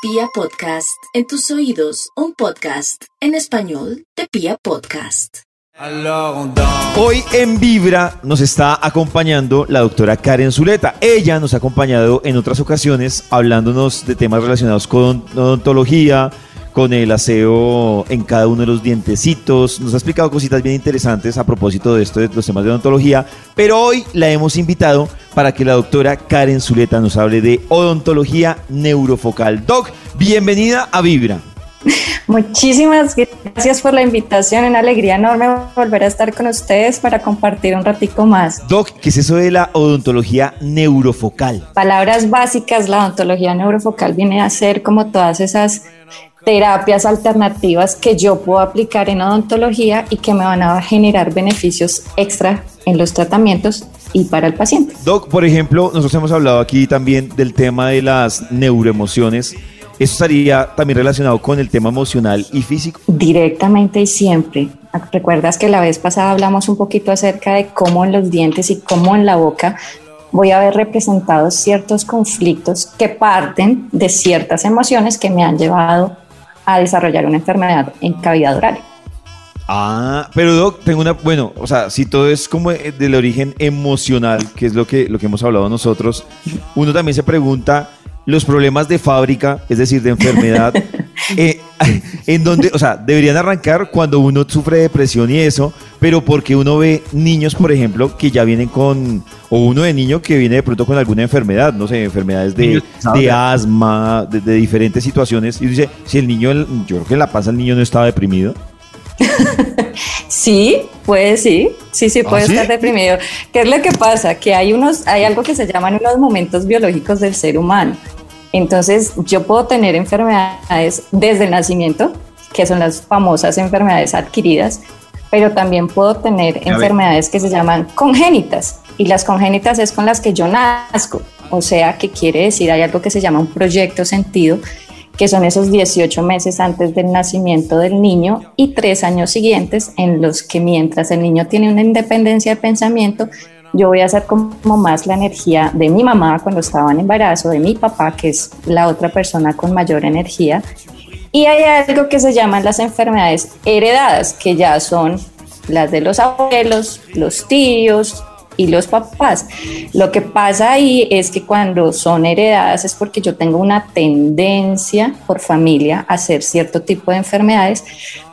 Pia Podcast, en tus oídos, un podcast en español de Pia Podcast. Hoy en Vibra nos está acompañando la doctora Karen Zuleta. Ella nos ha acompañado en otras ocasiones hablándonos de temas relacionados con odontología, con el aseo en cada uno de los dientecitos. Nos ha explicado cositas bien interesantes a propósito de esto, de los temas de odontología. Pero hoy la hemos invitado para que la doctora Karen Zuleta nos hable de odontología neurofocal. Doc, bienvenida a Vibra. Muchísimas gracias por la invitación, una alegría enorme volver a estar con ustedes para compartir un ratico más. Doc, ¿qué es eso de la odontología neurofocal? Palabras básicas, la odontología neurofocal viene a ser como todas esas terapias alternativas que yo puedo aplicar en odontología y que me van a generar beneficios extra en los tratamientos y para el paciente. Doc, por ejemplo, nosotros hemos hablado aquí también del tema de las neuroemociones. ¿Eso estaría también relacionado con el tema emocional y físico? Directamente y siempre. Recuerdas que la vez pasada hablamos un poquito acerca de cómo en los dientes y cómo en la boca voy a ver representados ciertos conflictos que parten de ciertas emociones que me han llevado a desarrollar una enfermedad en cavidad oral. Ah, pero Doc, tengo una, bueno, o sea, si todo es como del origen emocional, que es lo que, lo que hemos hablado nosotros, uno también se pregunta los problemas de fábrica, es decir, de enfermedad, eh, en donde, o sea, deberían arrancar cuando uno sufre depresión y eso, pero porque uno ve niños, por ejemplo, que ya vienen con, o uno de niño que viene de pronto con alguna enfermedad, no sé, enfermedades de, de asma, de, de, diferentes situaciones, y dice, si el niño, yo creo que en la pasa el niño no estaba deprimido. Sí, puede sí, sí, sí puede ¿Ah, estar deprimido. ¿Qué es lo que pasa? Que hay unos, hay algo que se llaman unos momentos biológicos del ser humano. Entonces, yo puedo tener enfermedades desde el nacimiento, que son las famosas enfermedades adquiridas, pero también puedo tener enfermedades que se llaman congénitas. Y las congénitas es con las que yo nazco. O sea, que quiere decir, hay algo que se llama un proyecto sentido, que son esos 18 meses antes del nacimiento del niño y tres años siguientes en los que mientras el niño tiene una independencia de pensamiento, yo voy a hacer como más la energía de mi mamá cuando estaba en embarazo, de mi papá, que es la otra persona con mayor energía. Y hay algo que se llaman las enfermedades heredadas, que ya son las de los abuelos, los tíos, y los papás. Lo que pasa ahí es que cuando son heredadas es porque yo tengo una tendencia por familia a hacer cierto tipo de enfermedades,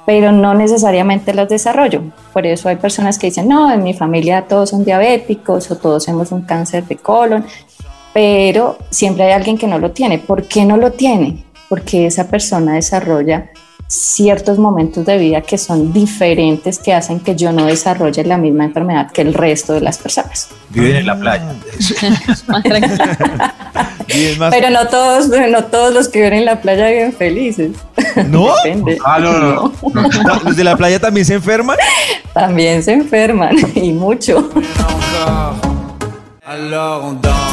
pero no necesariamente las desarrollo. Por eso hay personas que dicen, no, en mi familia todos son diabéticos o todos hemos un cáncer de colon, pero siempre hay alguien que no lo tiene. ¿Por qué no lo tiene? Porque esa persona desarrolla ciertos momentos de vida que son diferentes que hacen que yo no desarrolle la misma enfermedad que el resto de las personas. Viven en la playa. Pero no todos, no todos los que viven en la playa viven felices. ¿No? Ah, no, no, no. ¿Los de la playa también se enferman? También se enferman y mucho.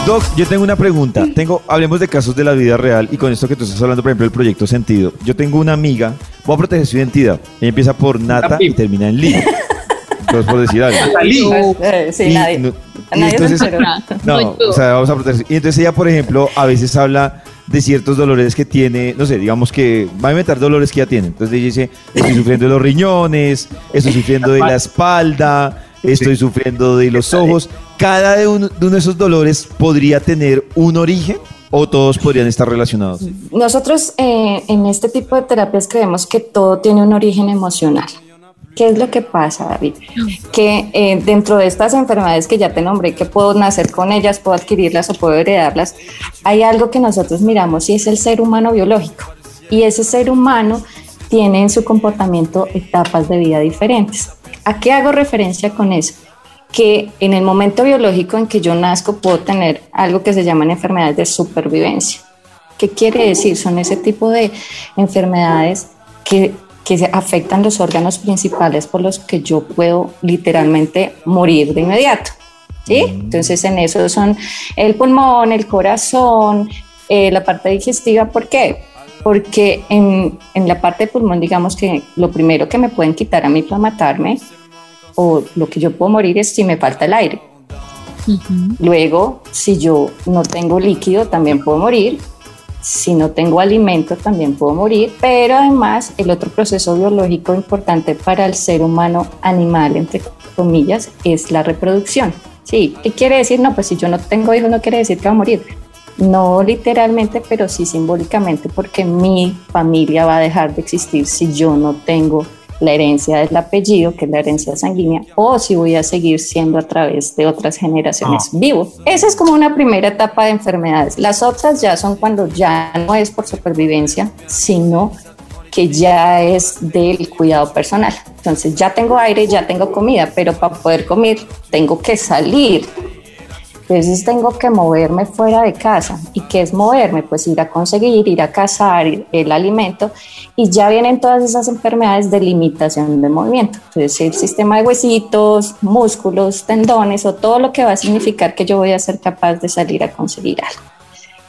Doc, yo tengo una pregunta. Tengo, hablemos de casos de la vida real y con esto que tú estás hablando, por ejemplo, del proyecto Sentido. Yo tengo una amiga, voy a proteger su identidad. Ella empieza por Nata y termina en Lee. Entonces, por decir algo. Eh, sí, nadie. No, entonces, no, o sea, vamos a proteger. Y entonces ella, por ejemplo, a veces habla de ciertos dolores que tiene, no sé, digamos que va a inventar dolores que ya tiene. Entonces ella dice, estoy sufriendo de los riñones, estoy sufriendo de la espalda, estoy sufriendo de los ojos. ¿Cada uno, de esos dolores podría tener un origen o todos podrían estar relacionados? Nosotros eh, en este tipo de terapias creemos que todo tiene un origen emocional. ¿Qué es lo que pasa, David? Que eh, dentro de estas enfermedades que ya te nombré, que puedo nacer con ellas, puedo adquirirlas o puedo heredarlas, hay algo que nosotros miramos y es el ser humano biológico. Y ese ser humano tiene en su comportamiento etapas de vida diferentes. ¿A qué hago referencia con eso? Que en el momento biológico en que yo nazco puedo tener algo que se llaman enfermedades de supervivencia. ¿Qué quiere decir? Son ese tipo de enfermedades que, que afectan los órganos principales por los que yo puedo literalmente morir de inmediato. ¿sí? Mm. Entonces en eso son el pulmón, el corazón, eh, la parte digestiva. ¿Por qué? porque en, en, la parte de pulmón, digamos que lo primero que me pueden quitar a mí para matarme, o lo que yo puedo morir es si me falta el aire. Luego, si yo no tengo líquido, también puedo morir. si no tengo alimento también puedo morir, pero además el otro proceso biológico importante para el ser humano animal, entre comillas, es la reproducción. Sí, ¿qué quiere decir? No, pues si yo no tengo hijos no quiere decir que va a morir. No literalmente, pero sí simbólicamente, porque mi familia va a dejar de existir si yo no tengo la herencia del apellido, que es la herencia sanguínea, o si voy a seguir siendo a través de otras generaciones ah. vivo. Esa es como una primera etapa de enfermedades. Las otras ya son cuando ya no es por supervivencia, sino que ya es del cuidado personal. Entonces ya tengo aire, ya tengo comida, pero para poder comer tengo que salir entonces tengo que moverme fuera de casa. ¿Y qué es moverme? Pues ir a conseguir, ir a cazar el alimento y ya vienen todas esas enfermedades de limitación de movimiento. Entonces el sistema de huesitos, músculos, tendones o todo lo que va a significar que yo voy a ser capaz de salir a conseguir algo.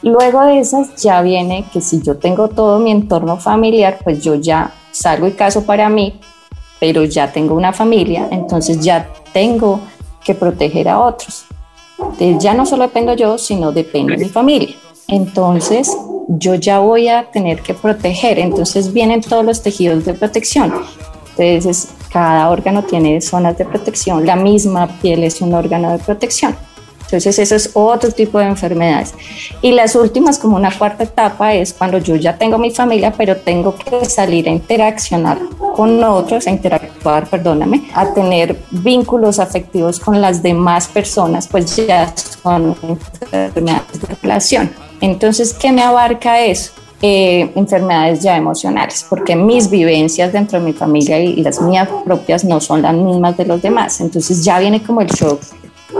Luego de esas ya viene que si yo tengo todo mi entorno familiar, pues yo ya salgo y caso para mí, pero ya tengo una familia, entonces ya tengo que proteger a otros ya no solo dependo yo, sino depende de mi familia. Entonces, yo ya voy a tener que proteger. Entonces, vienen todos los tejidos de protección. Entonces, cada órgano tiene zonas de protección. La misma piel es un órgano de protección. Entonces, eso es otro tipo de enfermedades. Y las últimas, como una cuarta etapa, es cuando yo ya tengo mi familia, pero tengo que salir a interaccionar con otros, a interactuar, perdóname, a tener vínculos afectivos con las demás personas, pues ya son enfermedades de relación. Entonces, ¿qué me abarca eso? Eh, enfermedades ya emocionales, porque mis vivencias dentro de mi familia y las mías propias no son las mismas de los demás. Entonces ya viene como el shock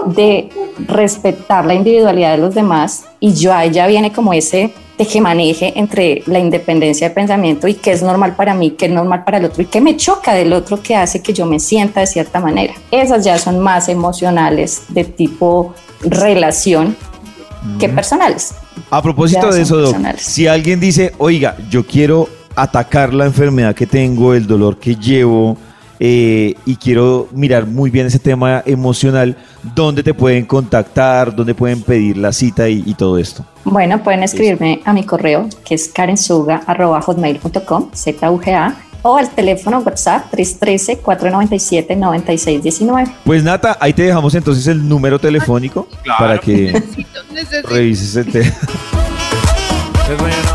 de respetar la individualidad de los demás y yo ahí ya viene como ese maneje entre la independencia de pensamiento y qué es normal para mí, qué es normal para el otro y qué me choca del otro que hace que yo me sienta de cierta manera. Esas ya son más emocionales de tipo relación que personales. A propósito de eso, si alguien dice, oiga, yo quiero atacar la enfermedad que tengo, el dolor que llevo, eh, y quiero mirar muy bien ese tema emocional, ¿dónde te pueden contactar? ¿Dónde pueden pedir la cita y, todo esto? Bueno, pueden escribirme a mi correo que es karensuga.hotmail.com, Z-U-G-A, o al teléfono WhatsApp 313-497-9619. Pues Nata, ahí te dejamos entonces el número telefónico para que revises el tema.